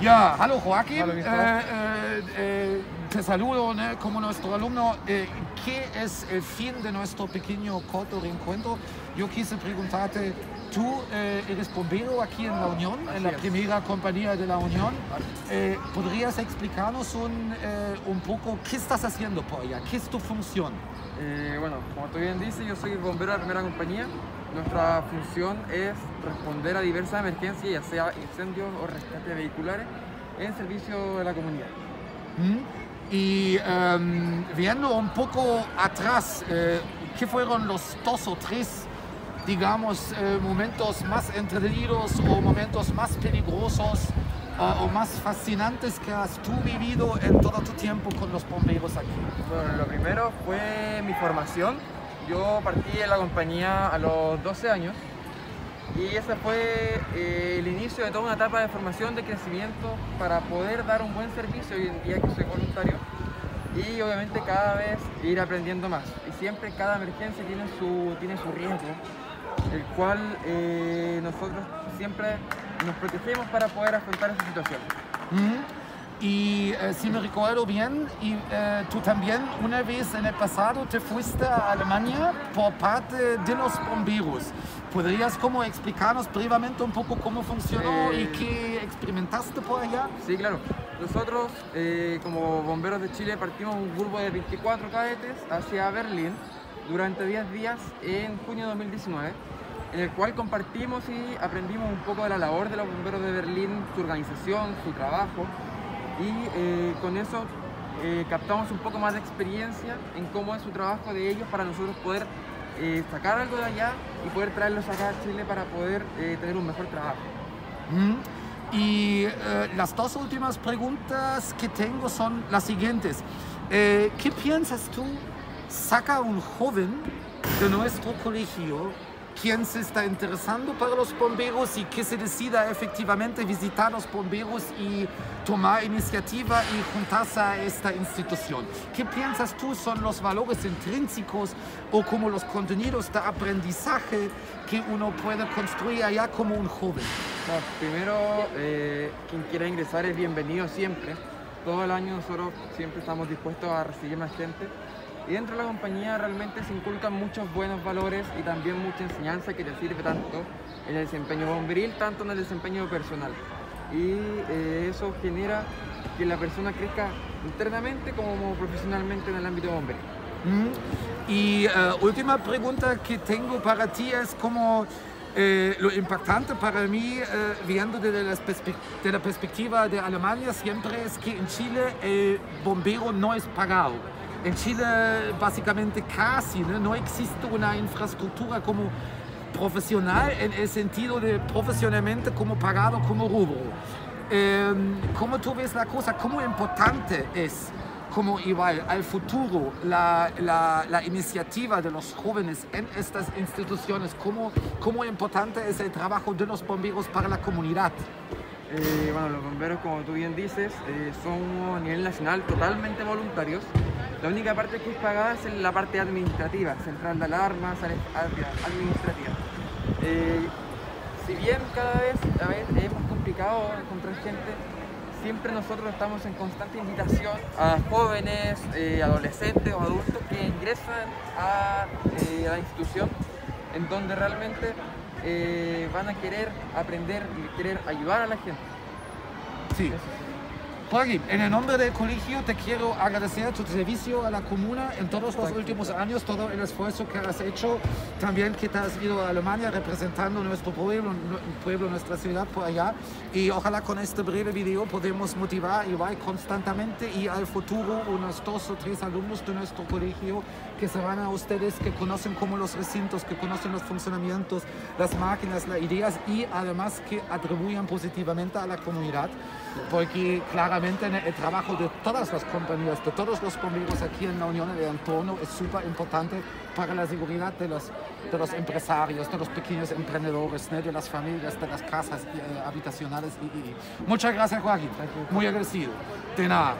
Ja, hallo Joaquín. Hallo, Eh, Gustavo. eh, eh, te saludo ¿no? como nuestro alumno. Eh, ¿Qué es el fin de nuestro pequeño corto reencuentro? Yo quise preguntarte, tú eh, eres bombero aquí en La Unión, en la es. primera compañía de La Unión. Eh, ¿Podrías explicarnos un, eh, un poco qué estás haciendo por allá? ¿Qué es tu función? Eh, bueno, como tú bien dices, yo soy bombero de la primera compañía. Nuestra función es responder a diversas emergencias, ya sea incendios o rescate vehiculares, en servicio de la comunidad. ¿Mm? Y em, viendo un poco atrás, eh, ¿qué fueron los dos o tres, digamos, eh, momentos más entretenidos o momentos más peligrosos eh, o más fascinantes que has tú vivido en todo tu tiempo con los bomberos aquí? Bueno, lo primero fue mi formación. Yo partí de la compañía a los 12 años y ese fue eh, el inicio de toda una etapa de formación, de crecimiento para poder dar un buen servicio hoy en día que soy voluntario y obviamente cada vez ir aprendiendo más. Y siempre cada emergencia tiene su, tiene su riesgo, el cual eh, nosotros siempre nos protegemos para poder afrontar esa situación. Y eh, si me recuerdo bien, y, eh, tú también una vez en el pasado te fuiste a Alemania por parte de los bomberos. ¿Podrías como explicarnos brevemente un poco cómo funcionó y Eh, qué experimentaste por allá? Sí, claro. Nosotros, eh, como bomberos de Chile, partimos un grupo de 24 cadetes hacia Berlín durante 10 días en junio de 2019, en el cual compartimos y aprendimos un poco de la labor de los bomberos de Berlín, su organización, su trabajo, y eh, con eso eh, captamos un poco más de experiencia en cómo es su trabajo de ellos para nosotros poder eh, sacar algo de allá y poder traerlos acá a Chile para poder eh, tener un mejor trabajo. ¿Mm? Y eh, las dos últimas preguntas que tengo son las siguientes. Eh, ¿Qué piensas tú saca un joven de nuestro colegio quien se está interesando para los bomberos y que se decida efectivamente visitar los bomberos y tomar iniciativa y juntarse a esta institución? ¿Qué piensas tú son los valores intrínsecos o como los contenidos de aprendizaje que uno puede construir allá como un joven? Primero, eh, quien quiera ingresar es bienvenido siempre. Todo el año nosotros siempre estamos dispuestos a recibir más gente. Y dentro de la compañía realmente se inculcan muchos buenos valores y también mucha enseñanza que te sirve tanto en el desempeño bomberil, tanto en el desempeño personal. Y eh, eso genera que la persona crezca internamente como profesionalmente en el ámbito bomberil. Mm. Y eh, última pregunta que tengo para ti es como eh, lo impactante para mí, eh, viendo desde la, de la perspectiva de Alemania, siempre es que en Chile el bombero no es pagado. En Chile básicamente casi ¿no? no existe una infraestructura como profesional en el sentido de profesionalmente como pagado como rubro. Eh, ¿Cómo tú ves la cosa? ¿Cómo importante es como igual al futuro la, la, la iniciativa de los jóvenes en estas instituciones? ¿Cómo, ¿Cómo importante es el trabajo de los bomberos para la comunidad? Eh, bueno, los bomberos, como tú bien dices, eh, son a nivel nacional totalmente voluntarios. La única parte que es pagada es la parte administrativa, central de alarmas, administrativa. Eh, si bien cada vez, a es más complicado encontrar gente, siempre nosotros estamos en constante invitación a jóvenes, eh, adolescentes o adultos que ingresan a, eh, a la institución en donde realmente eh, van a querer aprender y querer ayudar a la gente. Sí. Joaquín, en el nombre del colegio te quiero agradecer tu servicio a la comuna en todos los últimos años, todo el esfuerzo que has hecho, también que te has ido a Alemania representando nuestro pueblo, pueblo, nuestra ciudad por allá. Y ojalá con este breve video podemos motivar igual constantemente y al futuro unos dos o tres alumnos de nuestro colegio que se van a ustedes, que conocen como los recintos, que conocen los funcionamientos, las máquinas, las ideas y además que atribuyan positivamente a la comunidad, porque claramente en el trabajo de todas las compañías, de todos los bomberos aquí en la Unión y el entorno es súper importante para la seguridad de los, de los empresarios, de los pequeños emprendedores, ¿no? de las familias, de las casas eh, habitacionales. Y, y- Muchas gracias, Joaquín. Muy agradecido. De nada.